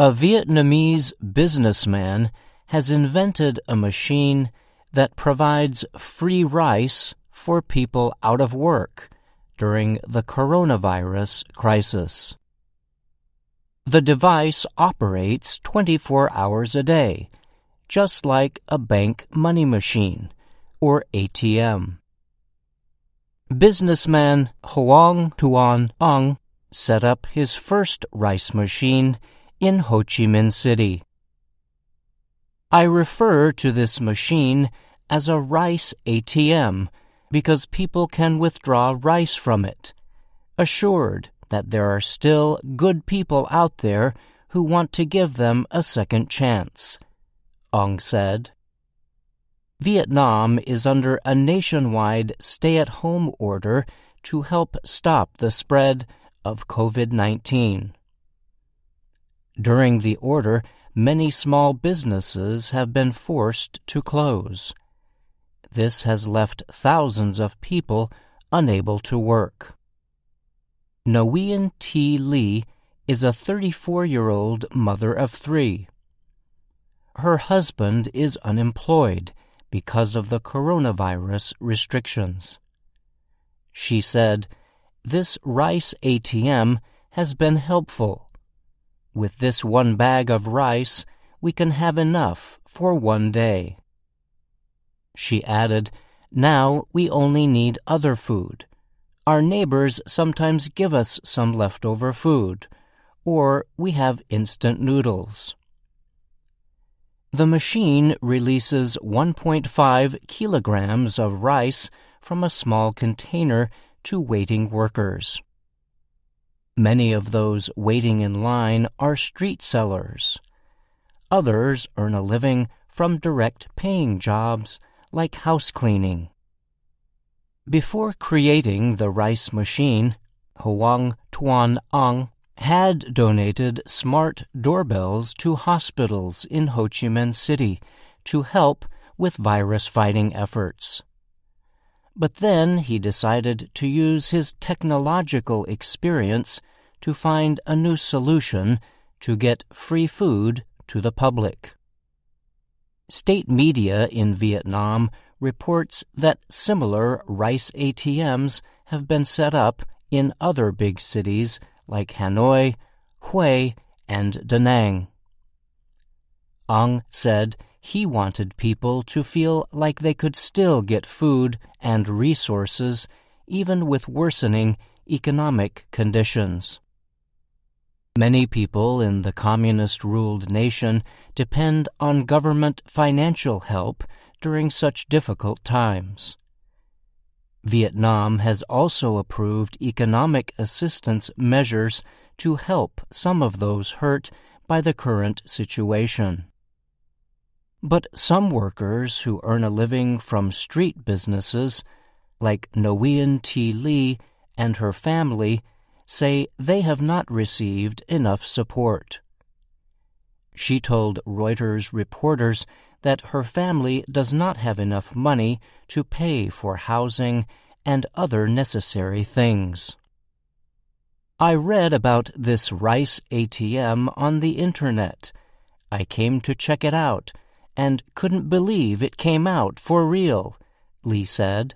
A Vietnamese businessman has invented a machine that provides free rice for people out of work during the coronavirus crisis. The device operates 24 hours a day, just like a bank money machine or ATM. Businessman Hoang Tuan Anh set up his first rice machine in Ho Chi Minh City. I refer to this machine as a rice ATM because people can withdraw rice from it, assured that there are still good people out there who want to give them a second chance, Anh said. Vietnam is under a nationwide stay at home order to help stop the spread of COVID 19. During the order, many small businesses have been forced to close. This has left thousands of people unable to work. Nguyen Thi Ly is a 34 year old mother of three. Her husband is unemployed because of the coronavirus restrictions. She said, This rice ATM has been helpful. With this one bag of rice, we can have enough for one day. She added, Now we only need other food. Our neighbors sometimes give us some leftover food, or we have instant noodles. The machine releases 1.5 kilograms of rice from a small container to waiting workers. Many of those waiting in line are street sellers. Others earn a living from direct paying jobs like house cleaning. Before creating the rice machine, Hoang Tuan Anh had donated smart doorbells to hospitals in Ho Chi Minh City to help with virus fighting efforts. But then he decided to use his technological experience to find a new solution to get free food to the public. State media in Vietnam reports that similar rice ATMs have been set up in other big cities like Hanoi, Hue, and Da Nang. Anh said he wanted people to feel like they could still get food and resources even with worsening economic conditions. Many people in the communist ruled nation depend on government financial help during such difficult times. Vietnam has also approved economic assistance measures to help some of those hurt by the current situation. But some workers who earn a living from street businesses, like Nguyen Thi Ly and her family, say they have not received enough support. She told Reuters reporters that her family does not have enough money to pay for housing and other necessary things. I read about this rice ATM on the internet. I came to check it out and couldn't believe it came out for real, Ly said.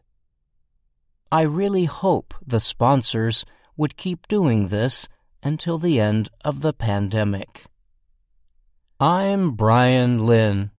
I really hope the sponsors would keep doing this until the end of the pandemic. I'm Brian Lynn.